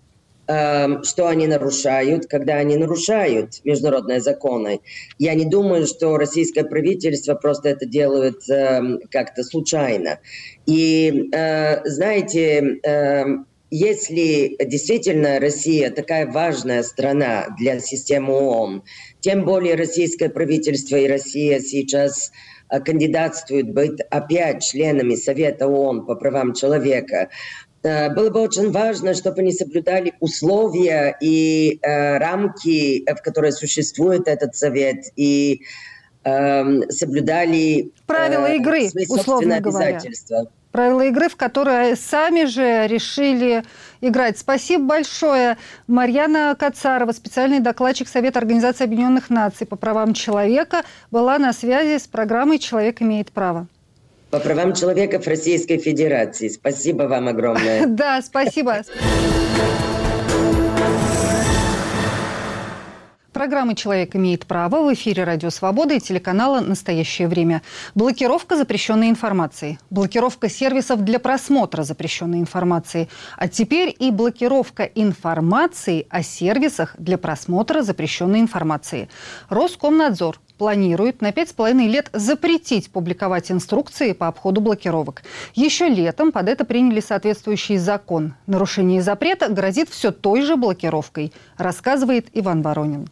что они нарушают, когда они нарушают международные законы. Я не думаю, что российское правительство просто это делает эм, как-то случайно. И э, знаете, эм, если действительно Россия такая важная страна для системы ООН, тем более российское правительство и Россия сейчас э, кандидатствуют быть опять членами Совета ООН по правам человека, было бы очень важно, чтобы они соблюдали условия и э, рамки, в которые существует этот совет, и э, соблюдали
правила э, игры, условно говоря. Правила игры, в которые сами же решили играть. Спасибо большое. Марьяна Кацарова, специальный докладчик Совета Организации Объединенных Наций по правам человека, была на связи с программой «Человек имеет право»
по правам человека в Российской Федерации. Спасибо вам огромное.
Да, спасибо. программа «Человек имеет право» в эфире «Радио Свобода» и телеканала «Настоящее время». Блокировка запрещенной информации. Блокировка сервисов для просмотра запрещенной информации. А теперь и блокировка информации о сервисах для просмотра запрещенной информации. Роскомнадзор планирует на пять с половиной лет запретить публиковать инструкции по обходу блокировок. Еще летом под это приняли соответствующий закон. Нарушение запрета грозит все той же блокировкой, рассказывает Иван Воронин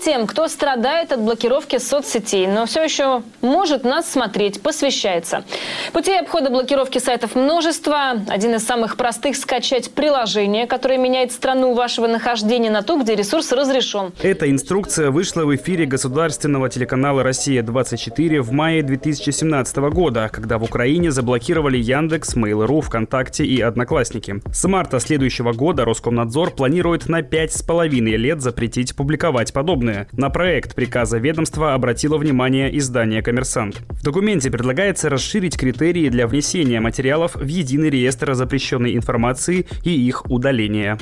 тем, кто страдает от блокировки соцсетей, но все еще может нас смотреть, посвящается. Путей обхода блокировки сайтов множество. Один из самых простых – скачать приложение, которое меняет страну вашего нахождения на ту, где ресурс разрешен.
Эта инструкция вышла в эфире государственного телеканала «Россия-24» в мае 2017 года, когда в Украине заблокировали Яндекс, Mail.ru, ВКонтакте и Одноклассники. С марта следующего года Роскомнадзор планирует на пять с половиной лет запретить публиковать подобное подобное. На проект приказа ведомства обратило внимание издание «Коммерсант». В документе предлагается расширить критерии для внесения материалов в единый реестр запрещенной информации и их удаления.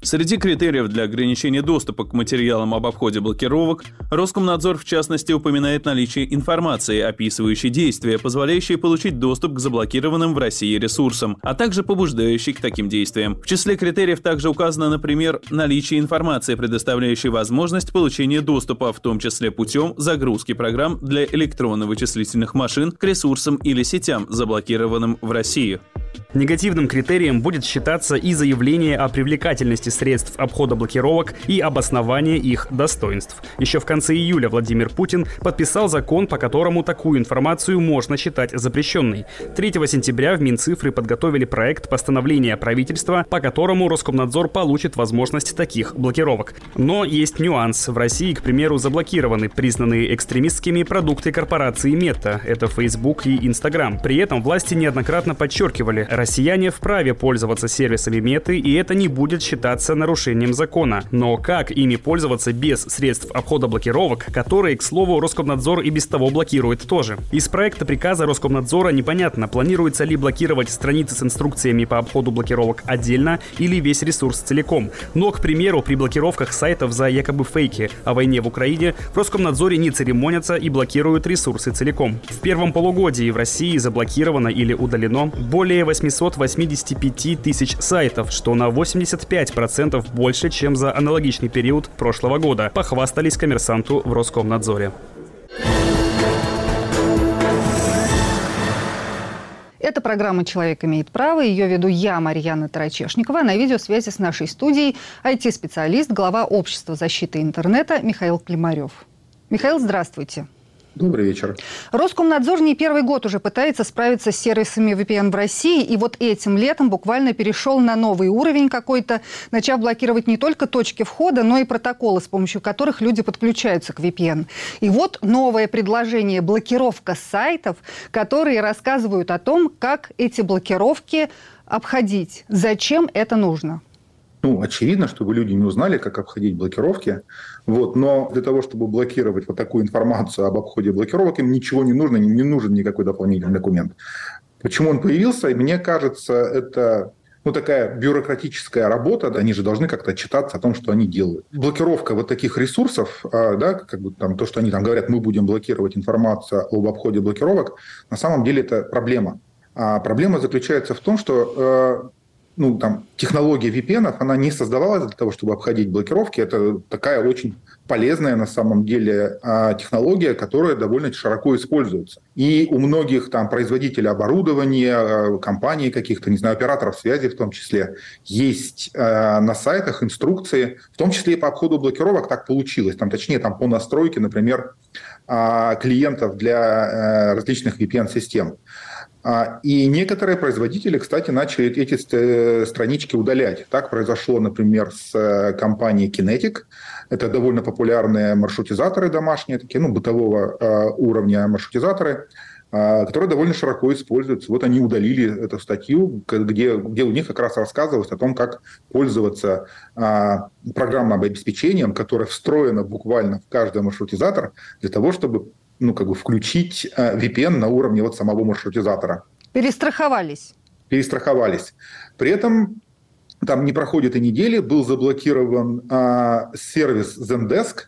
Среди критериев для ограничения доступа к материалам об обходе блокировок Роскомнадзор в частности упоминает наличие информации, описывающей действия, позволяющие получить доступ к заблокированным в России ресурсам, а также побуждающей к таким действиям. В числе критериев также указано, например, наличие информации, предоставляющей возможность получения доступа, в том числе путем загрузки программ для электронно-вычислительных машин к ресурсам или сетям, заблокированным в России.
Негативным критерием будет считаться и заявление о привлекательности средств обхода блокировок и обоснование их достоинств. Еще в конце июля Владимир Путин подписал закон, по которому такую информацию можно считать запрещенной. 3 сентября в Минцифры подготовили проект постановления правительства, по которому Роскомнадзор получит возможность таких блокировок. Но есть нюанс. В России, к примеру, заблокированы признанные экстремистскими продукты корпорации Мета. Это Facebook и Instagram. При этом власти неоднократно подчеркивали, Россияне вправе пользоваться сервисами меты, и это не будет считаться нарушением закона. Но как ими пользоваться без средств обхода блокировок, которые, к слову, Роскомнадзор и без того блокирует тоже? Из проекта приказа Роскомнадзора непонятно, планируется ли блокировать страницы с инструкциями по обходу блокировок отдельно или весь ресурс целиком. Но, к примеру, при блокировках сайтов за якобы фейки о войне в Украине в Роскомнадзоре не церемонятся и блокируют ресурсы целиком. В первом полугодии в России заблокировано или удалено более 885 тысяч сайтов, что на 85% больше, чем за аналогичный период прошлого года, похвастались коммерсанту в Роскомнадзоре.
Это программа «Человек имеет право». Ее веду я, Марьяна Тарачешникова. На видеосвязи с нашей студией IT-специалист, глава Общества защиты интернета Михаил Климарев. Михаил, здравствуйте.
Добрый вечер.
Роскомнадзор не первый год уже пытается справиться с сервисами VPN в России, и вот этим летом буквально перешел на новый уровень какой-то, начав блокировать не только точки входа, но и протоколы, с помощью которых люди подключаются к VPN. И вот новое предложение – блокировка сайтов, которые рассказывают о том, как эти блокировки обходить. Зачем это нужно?
ну, очевидно, чтобы люди не узнали, как обходить блокировки. Вот. Но для того, чтобы блокировать вот такую информацию об обходе блокировок, им ничего не нужно, не нужен никакой дополнительный документ. Почему он появился? Мне кажется, это ну, такая бюрократическая работа, они же должны как-то отчитаться о том, что они делают. Блокировка вот таких ресурсов, а, да, как бы там то, что они там говорят, мы будем блокировать информацию об обходе блокировок, на самом деле это проблема. А проблема заключается в том, что э, ну, там, технология VPN, она не создавалась для того, чтобы обходить блокировки. Это такая очень полезная на самом деле а, технология, которая довольно широко используется. И у многих там производителей оборудования, а, компаний каких-то, не знаю, операторов связи в том числе, есть а, на сайтах инструкции, в том числе и по обходу блокировок так получилось. Там, точнее, там по настройке, например, клиентов для различных VPN-систем. А, и некоторые производители, кстати, начали эти э, странички удалять. Так произошло, например, с э, компанией Kinetic. Это довольно популярные маршрутизаторы домашние, такие, ну, бытового э, уровня маршрутизаторы, которые довольно широко используются. Вот они удалили эту статью, где, где у них как раз рассказывалось о том, как пользоваться а, программным обеспечением, которое встроено буквально в каждый маршрутизатор для того, чтобы ну, как бы включить э, VPN на уровне вот самого маршрутизатора.
Перестраховались.
Перестраховались. При этом там не проходит и недели, был заблокирован а, сервис Zendesk.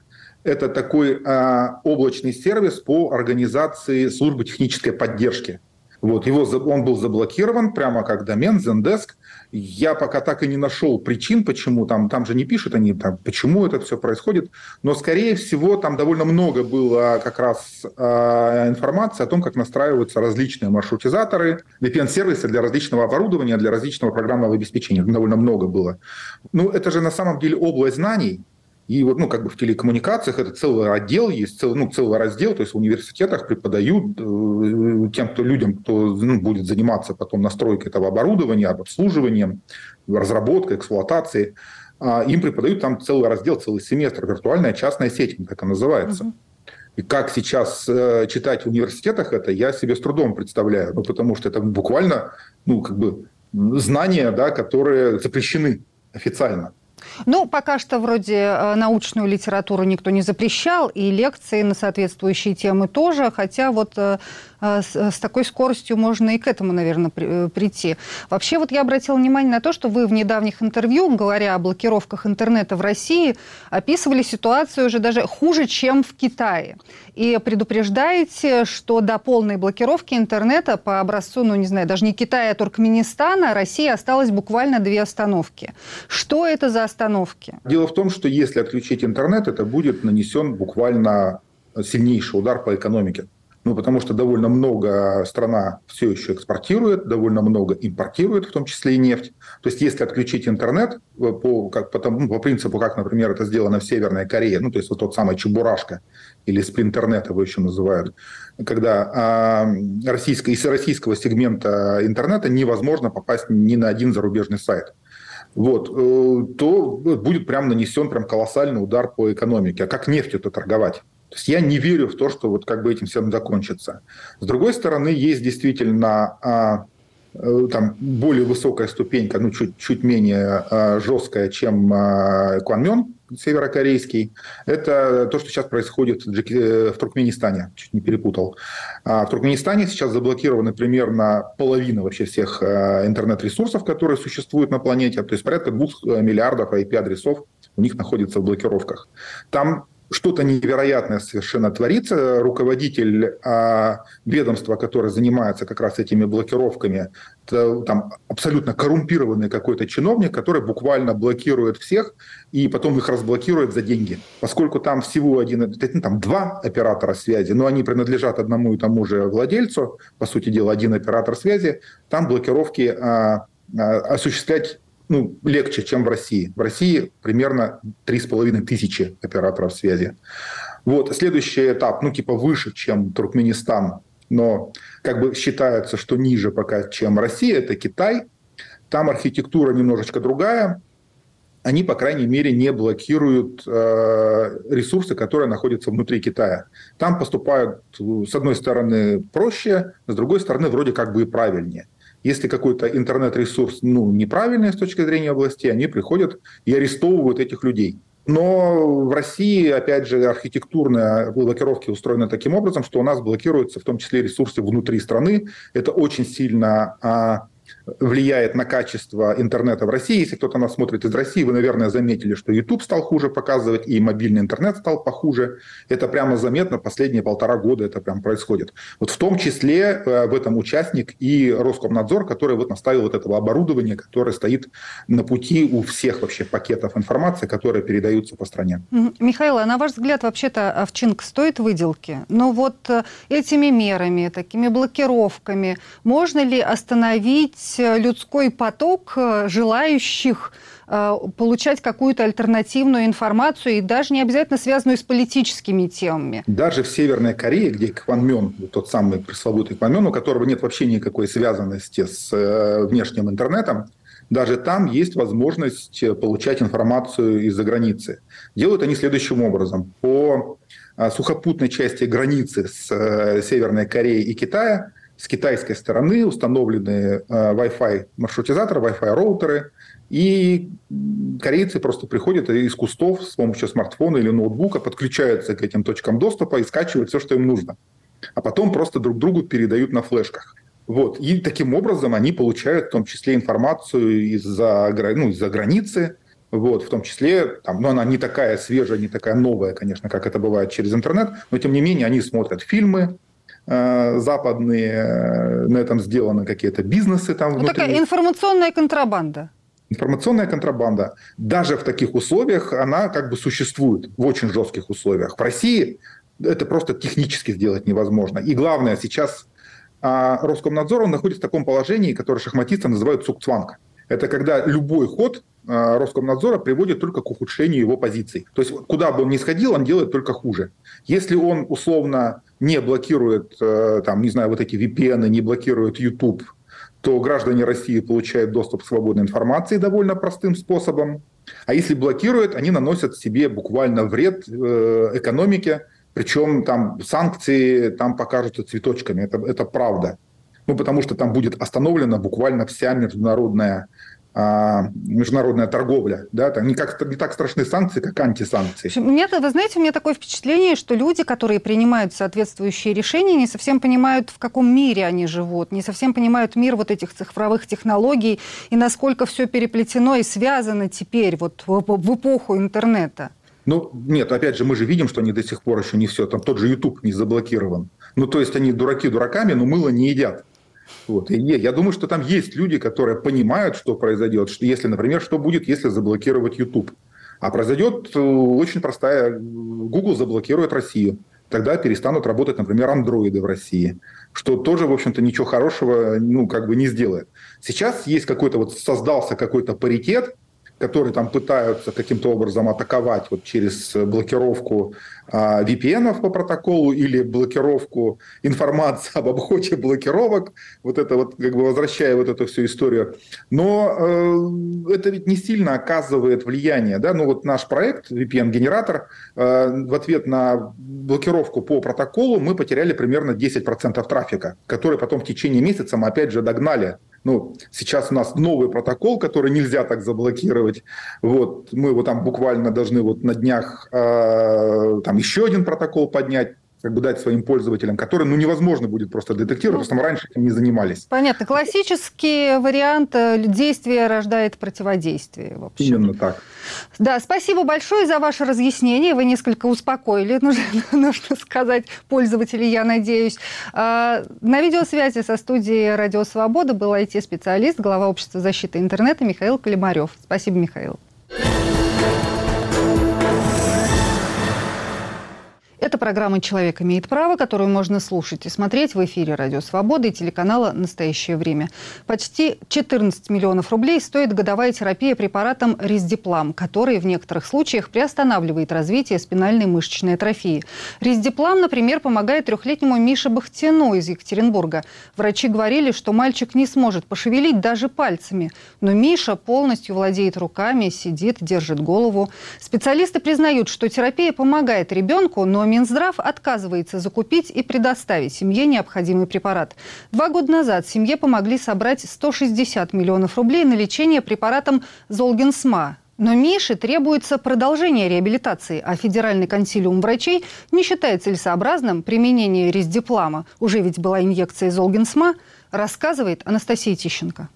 Это такой а, облачный сервис по организации службы технической поддержки. Вот, его, он был заблокирован прямо как домен Zendesk. Я пока так и не нашел причин, почему там, там же не пишут они, там, почему это все происходит. Но, скорее всего, там довольно много было как раз э, информации о том, как настраиваются различные маршрутизаторы, VPN-сервисы для различного оборудования, для различного программного обеспечения. Довольно много было. Ну, это же на самом деле область знаний, и вот, ну, как бы в телекоммуникациях это целый отдел есть, целый, ну, целый раздел, то есть в университетах преподают э, тем, кто людям, кто ну, будет заниматься потом настройкой этого оборудования, обслуживанием, разработкой, эксплуатацией, э, им преподают там целый раздел, целый семестр, виртуальная частная сеть, так и называется. И как сейчас э, читать в университетах это, я себе с трудом представляю, ну, потому что это буквально, ну, как бы знания, да, которые запрещены официально.
Ну, пока что вроде э, научную литературу никто не запрещал, и лекции на соответствующие темы тоже, хотя вот э, э, с, такой скоростью можно и к этому, наверное, при, прийти. Вообще вот я обратила внимание на то, что вы в недавних интервью, говоря о блокировках интернета в России, описывали ситуацию уже даже хуже, чем в Китае. И предупреждаете, что до полной блокировки интернета по образцу, ну, не знаю, даже не Китая, а Туркменистана, России осталось буквально две остановки. Что это за остановки?
Дело в том, что если отключить интернет, это будет нанесен буквально сильнейший удар по экономике. Ну, потому что довольно много страна все еще экспортирует, довольно много импортирует, в том числе и нефть. То есть, если отключить интернет э, по, как, по, тому, по принципу, как, например, это сделано в Северной Корее, ну, то есть вот тот самый Чебурашка или сплинтернет его еще называют, когда а, российско, из российского сегмента интернета невозможно попасть ни на один зарубежный сайт вот, э, то будет прям нанесен прям колоссальный удар по экономике. А как нефтью-то торговать? То есть я не верю в то, что вот как бы этим всем закончится. С другой стороны, есть действительно а, э, там более высокая ступенька, ну чуть, чуть менее а, жесткая, чем а, Куанмён, северокорейский. Это то, что сейчас происходит в Туркменистане, чуть не перепутал. В Туркменистане сейчас заблокированы примерно половина вообще всех э, интернет-ресурсов, которые существуют на планете, то есть порядка двух э, миллиардов IP-адресов у них находится в блокировках. Там что-то невероятное совершенно творится. Руководитель а, ведомства, которое занимается как раз этими блокировками, это, там абсолютно коррумпированный какой-то чиновник, который буквально блокирует всех и потом их разблокирует за деньги. Поскольку там всего один, ну, там два оператора связи, но они принадлежат одному и тому же владельцу, по сути дела, один оператор связи, там блокировки а, а, осуществлять ну, легче, чем в России. В России примерно 3,5 тысячи операторов связи. Вот, следующий этап, ну, типа выше, чем Туркменистан, но как бы считается, что ниже пока, чем Россия, это Китай. Там архитектура немножечко другая. Они, по крайней мере, не блокируют э, ресурсы, которые находятся внутри Китая. Там поступают, с одной стороны, проще, с другой стороны, вроде как бы и правильнее. Если какой-то интернет-ресурс ну, неправильный с точки зрения области, они приходят и арестовывают этих людей. Но в России, опять же, архитектурная блокировки устроена таким образом, что у нас блокируются в том числе ресурсы внутри страны. Это очень сильно а, влияет на качество интернета в России. Если кто-то нас смотрит из России, вы, наверное, заметили, что YouTube стал хуже показывать, и мобильный интернет стал похуже. Это прямо заметно, последние полтора года это прям происходит. Вот в том числе э, в этом участник и Роскомнадзор, который вот наставил вот этого оборудования, которое стоит на пути у всех вообще пакетов информации, которые передаются по стране.
Михаил, а на ваш взгляд, вообще-то овчинка стоит выделки? Но вот э, этими мерами, такими блокировками, можно ли остановить людской поток э, желающих э, получать какую-то альтернативную информацию и даже не обязательно связанную с политическими темами.
Даже в Северной Корее, где Кванмен, тот самый пресловутый Кванмен, у которого нет вообще никакой связанности с внешним интернетом, даже там есть возможность получать информацию из-за границы. Делают они следующим образом. По сухопутной части границы с Северной Кореей и Китая с китайской стороны установлены э, Wi-Fi маршрутизаторы, Wi-Fi роутеры, и корейцы просто приходят из кустов с помощью смартфона или ноутбука, подключаются к этим точкам доступа и скачивают все, что им нужно. А потом просто друг другу передают на флешках. Вот. И таким образом они получают в том числе информацию из-за ну, из границы, вот, в том числе, там, ну, она не такая свежая, не такая новая, конечно, как это бывает через интернет, но тем не менее они смотрят фильмы, западные, э, на этом сделаны какие-то бизнесы там.
Ну, такая информационная контрабанда.
Информационная контрабанда, даже в таких условиях, она как бы существует в очень жестких условиях. В России это просто технически сделать невозможно. И главное, сейчас а Роскомнадзор он находится в таком положении, которое шахматисты называют цукцванг. Это когда любой ход Роскомнадзора приводит только к ухудшению его позиций. То есть куда бы он ни сходил, он делает только хуже. Если он условно не блокирует, э, там, не знаю, вот эти VPN, не блокирует YouTube, то граждане России получают доступ к свободной информации довольно простым способом. А если блокируют, они наносят себе буквально вред э, экономике, причем там санкции там покажутся цветочками. Это, это правда. Ну, потому что там будет остановлена буквально вся международная международная торговля, да, там не, как, не так страшны санкции, как антисанкции.
У меня, вы знаете, у меня такое впечатление, что люди, которые принимают соответствующие решения, не совсем понимают, в каком мире они живут, не совсем понимают мир вот этих цифровых технологий и насколько все переплетено и связано теперь вот в, в эпоху интернета.
Ну, нет, опять же, мы же видим, что они до сих пор еще не все. Там тот же YouTube не заблокирован. Ну, то есть они дураки дураками, но мыло не едят. Вот. И я думаю, что там есть люди, которые понимают, что произойдет. Что если, например, что будет, если заблокировать YouTube. А произойдет э, очень простая. Google заблокирует Россию. Тогда перестанут работать, например, андроиды в России. Что тоже, в общем-то, ничего хорошего ну, как бы не сделает. Сейчас есть какой-то вот создался какой-то паритет, которые там пытаются каким-то образом атаковать вот через блокировку а, VPN по протоколу или блокировку информации об обходе блокировок, вот это вот как бы возвращая вот эту всю историю. Но э, это ведь не сильно оказывает влияние, да, ну вот наш проект VPN-генератор э, в ответ на блокировку по протоколу мы потеряли примерно 10% трафика, который потом в течение месяца мы опять же догнали ну, сейчас у нас новый протокол, который нельзя так заблокировать. Вот, мы его там буквально должны вот на днях э, там еще один протокол поднять как бы дать своим пользователям, которые ну, невозможно будет просто детектировать, потому что мы раньше этим не занимались.
Понятно. Классический вариант э, действия рождает противодействие. В общем.
Именно так.
Да, спасибо большое за ваше разъяснение. Вы несколько успокоили, нужно, нужно сказать, пользователей, я надеюсь. А, на видеосвязи со студией «Радио Свобода» был IT-специалист, глава общества защиты интернета Михаил Калимарев. Спасибо, Михаил. Это программа «Человек имеет право», которую можно слушать и смотреть в эфире «Радио Свобода» и телеканала «Настоящее время». Почти 14 миллионов рублей стоит годовая терапия препаратом Рездиплам, который в некоторых случаях приостанавливает развитие спинальной мышечной атрофии. Рездиплам, например, помогает трехлетнему Мише Бахтину из Екатеринбурга. Врачи говорили, что мальчик не сможет пошевелить даже пальцами. Но Миша полностью владеет руками, сидит, держит голову. Специалисты признают, что терапия помогает ребенку, но Минздрав отказывается закупить и предоставить семье необходимый препарат. Два года назад семье помогли собрать 160 миллионов рублей на лечение препаратом Золгенсма. Но Мише требуется продолжение реабилитации, а Федеральный консилиум врачей не считает целесообразным применение рездиплама. Уже ведь была инъекция Золгенсма, рассказывает Анастасия Тищенко.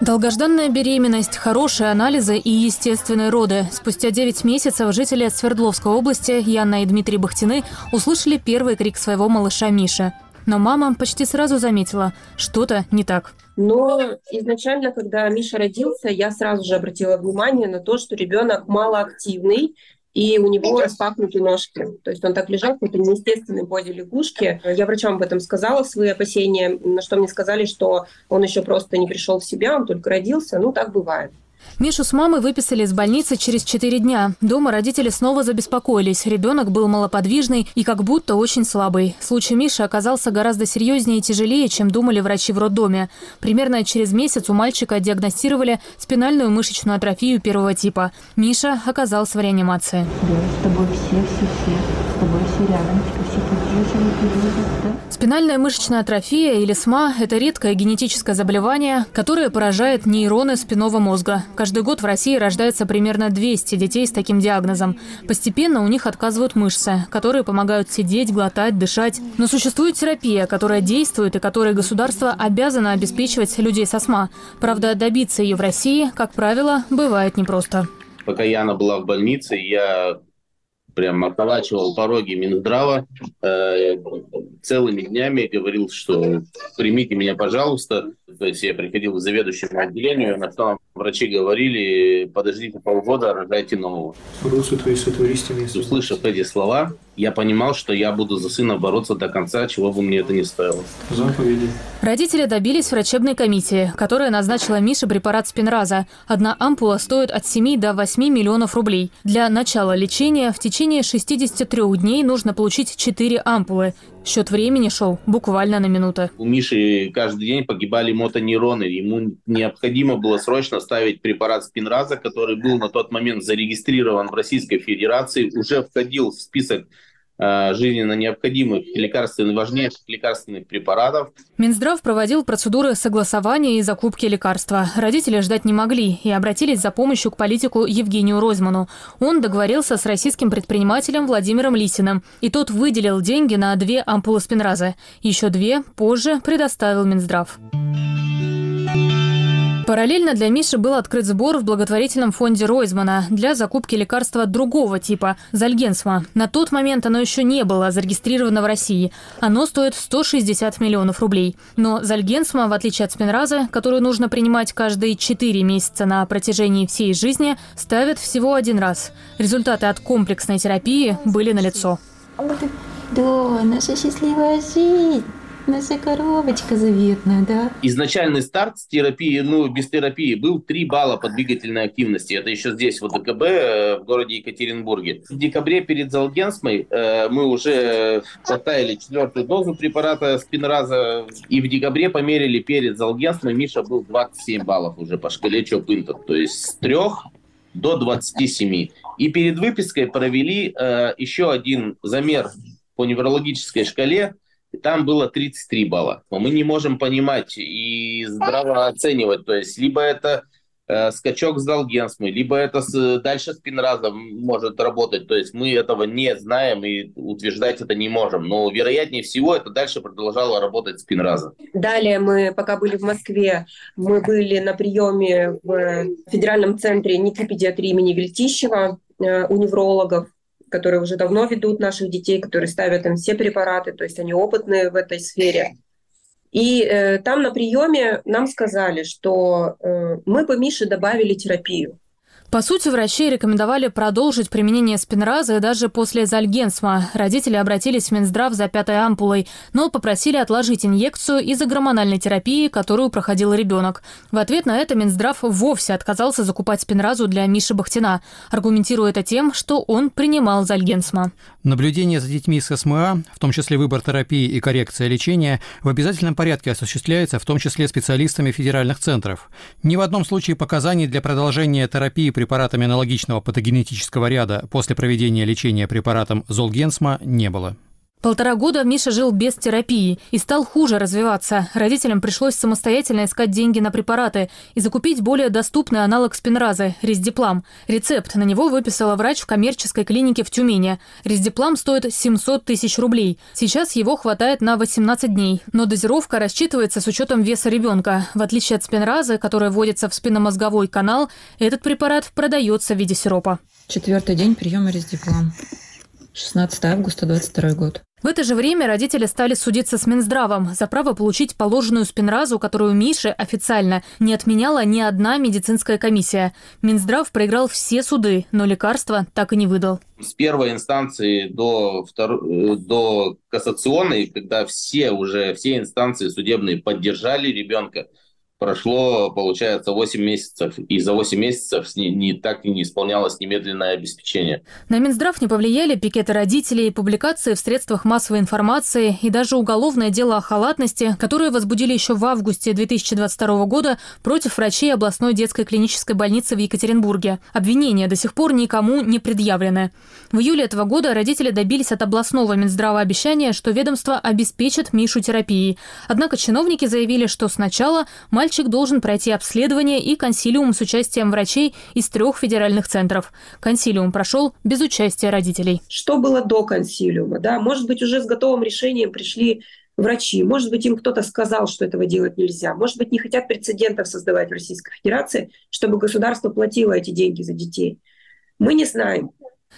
Долгожданная беременность, хорошие анализы и естественные роды. Спустя 9 месяцев жители Свердловской области Яна и Дмитрий Бахтины услышали первый крик своего малыша Миши. Но мама почти сразу заметила, что-то не так.
Но изначально, когда Миша родился, я сразу же обратила внимание на то, что ребенок малоактивный, и у него распахнуты ножки. То есть он так лежал в какой-то неестественной позе лягушки. Я врачам об этом сказала, свои опасения, на что мне сказали, что он еще просто не пришел в себя, он только родился. Ну, так бывает.
Мишу с мамой выписали из больницы через 4 дня. Дома родители снова забеспокоились. Ребенок был малоподвижный и как будто очень слабый. Случай Миши оказался гораздо серьезнее и тяжелее, чем думали врачи в роддоме. Примерно через месяц у мальчика диагностировали спинальную мышечную атрофию первого типа. Миша оказался в реанимации.
Да, с тобой все, все, все. С тобой все рядом. Все
Спинальная мышечная атрофия или СМА – это редкое генетическое заболевание, которое поражает нейроны спинного мозга. Каждый год в России рождается примерно 200 детей с таким диагнозом. Постепенно у них отказывают мышцы, которые помогают сидеть, глотать, дышать. Но существует терапия, которая действует и которой государство обязано обеспечивать людей со СМА. Правда, добиться ее в России, как правило, бывает непросто.
Пока Яна была в больнице, я прям околачивал пороги Минздрава э, целыми днями, говорил, что примите меня, пожалуйста. То есть я приходил к заведующему отделению, на что врачи говорили, подождите полгода, рожайте нового. Услышав эти слова, я понимал, что я буду за сына бороться до конца, чего бы мне это ни стоило.
Заповеди. Родители добились врачебной комиссии, которая назначила Мише препарат спинраза. Одна ампула стоит от 7 до 8 миллионов рублей. Для начала лечения в течение 63 дней нужно получить 4 ампулы. Счет времени шел буквально на минуты.
У Миши каждый день погибали мотонейроны. Ему необходимо было срочно ставить препарат спинраза, который был на тот момент зарегистрирован в Российской Федерации, уже входил в список жизненно необходимых лекарственных, важнейших лекарственных препаратов.
Минздрав проводил процедуры согласования и закупки лекарства. Родители ждать не могли и обратились за помощью к политику Евгению Ройзману. Он договорился с российским предпринимателем Владимиром Лисиным, и тот выделил деньги на две ампулы спинраза. Еще две позже предоставил Минздрав. Параллельно для Миши был открыт сбор в благотворительном фонде Ройзмана для закупки лекарства другого типа – Зальгенсма. На тот момент оно еще не было зарегистрировано в России. Оно стоит 160 миллионов рублей. Но Зальгенсма, в отличие от спинраза, которую нужно принимать каждые 4 месяца на протяжении всей жизни, ставят всего один раз. Результаты от комплексной терапии были налицо.
Да, наша счастливая жизнь. Наша коробочка заветная, да?
Изначальный старт с терапии, ну, без терапии, был 3 балла по двигательной активности. Это еще здесь, в ДКБ, э, в городе Екатеринбурге. В декабре перед Залгенсмой э, мы уже поставили четвертую дозу препарата спинраза. И в декабре померили перед Залгенсмой. Миша был 27 баллов уже по шкале Чопинта. То есть с 3 до 27. И перед выпиской провели э, еще один замер по неврологической шкале – там было 33 балла. Мы не можем понимать и здраво оценивать. То есть либо это э, скачок с Долгенсмой, либо это с, дальше спинразом может работать. То есть мы этого не знаем и утверждать это не можем. Но вероятнее всего это дальше продолжало работать спинразом.
Далее мы, пока были в Москве, мы были на приеме в Федеральном центре нейропедиатрии имени Вельтищева э, у неврологов которые уже давно ведут наших детей, которые ставят им все препараты, то есть они опытные в этой сфере. И э, там на приеме нам сказали, что э, мы бы Мише добавили терапию.
По сути, врачи рекомендовали продолжить применение спинраза даже после зальгенсма. Родители обратились в Минздрав за пятой ампулой, но попросили отложить инъекцию из-за гормональной терапии, которую проходил ребенок. В ответ на это Минздрав вовсе отказался закупать спинразу для Миши Бахтина, аргументируя это тем, что он принимал зальгенсма.
Наблюдение за детьми с СМА, в том числе выбор терапии и коррекция лечения, в обязательном порядке осуществляется в том числе специалистами федеральных центров. Ни в одном случае показаний для продолжения терапии препаратами аналогичного патогенетического ряда после проведения лечения препаратом Золгенсма не было.
Полтора года Миша жил без терапии и стал хуже развиваться. Родителям пришлось самостоятельно искать деньги на препараты и закупить более доступный аналог спинразы – рездиплам. Рецепт на него выписала врач в коммерческой клинике в Тюмени. Рездиплам стоит 700 тысяч рублей. Сейчас его хватает на 18 дней. Но дозировка рассчитывается с учетом веса ребенка. В отличие от спинразы, которая вводится в спинномозговой канал, этот препарат продается в виде сиропа.
Четвертый день приема рездиплам. 16 августа 22 год.
В это же время родители стали судиться с Минздравом за право получить положенную спинразу, которую Мише официально не отменяла ни одна медицинская комиссия. Минздрав проиграл все суды, но лекарства так и не выдал.
С первой инстанции до, второй, до кассационной, когда все уже, все инстанции судебные поддержали ребенка, прошло, получается, 8 месяцев, и за 8 месяцев не, не, так и не исполнялось немедленное обеспечение.
На Минздрав не повлияли пикеты родителей, публикации в средствах массовой информации и даже уголовное дело о халатности, которые возбудили еще в августе 2022 года против врачей областной детской клинической больницы в Екатеринбурге. Обвинения до сих пор никому не предъявлены. В июле этого года родители добились от областного Минздрава обещания, что ведомство обеспечит Мишу терапией. Однако чиновники заявили, что сначала мальчик Мальчик должен пройти обследование и консилиум с участием врачей из трех федеральных центров. Консилиум прошел без участия родителей.
Что было до консилиума? Да? Может быть, уже с готовым решением пришли врачи. Может быть, им кто-то сказал, что этого делать нельзя. Может быть, не хотят прецедентов создавать в Российской Федерации, чтобы государство платило эти деньги за детей. Мы не знаем.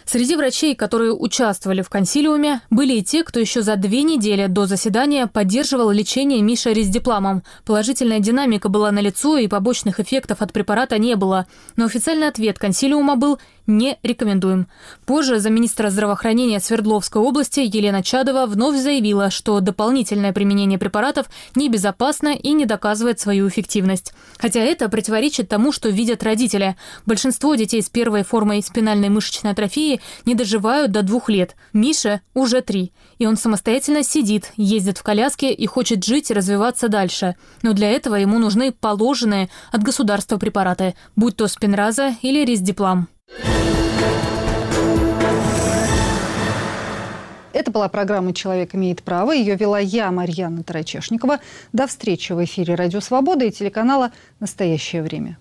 Среди врачей, которые участвовали в консилиуме, были и те, кто еще за две недели до заседания поддерживал лечение Миши Рездипломом. Положительная динамика была налицо, и побочных эффектов от препарата не было. Но официальный ответ консилиума был не рекомендуем. Позже замминистра здравоохранения Свердловской области Елена Чадова вновь заявила, что дополнительное применение препаратов небезопасно и не доказывает свою эффективность. Хотя это противоречит тому, что видят родители. Большинство детей с первой формой спинальной мышечной атрофии не доживают до двух лет. Миша уже три. И он самостоятельно сидит, ездит в коляске и хочет жить и развиваться дальше. Но для этого ему нужны положенные от государства препараты, будь то спинраза или рездиплам.
Это была программа «Человек имеет право». Ее вела я, Марьяна Тарачешникова. До встречи в эфире «Радио Свобода» и телеканала «Настоящее время».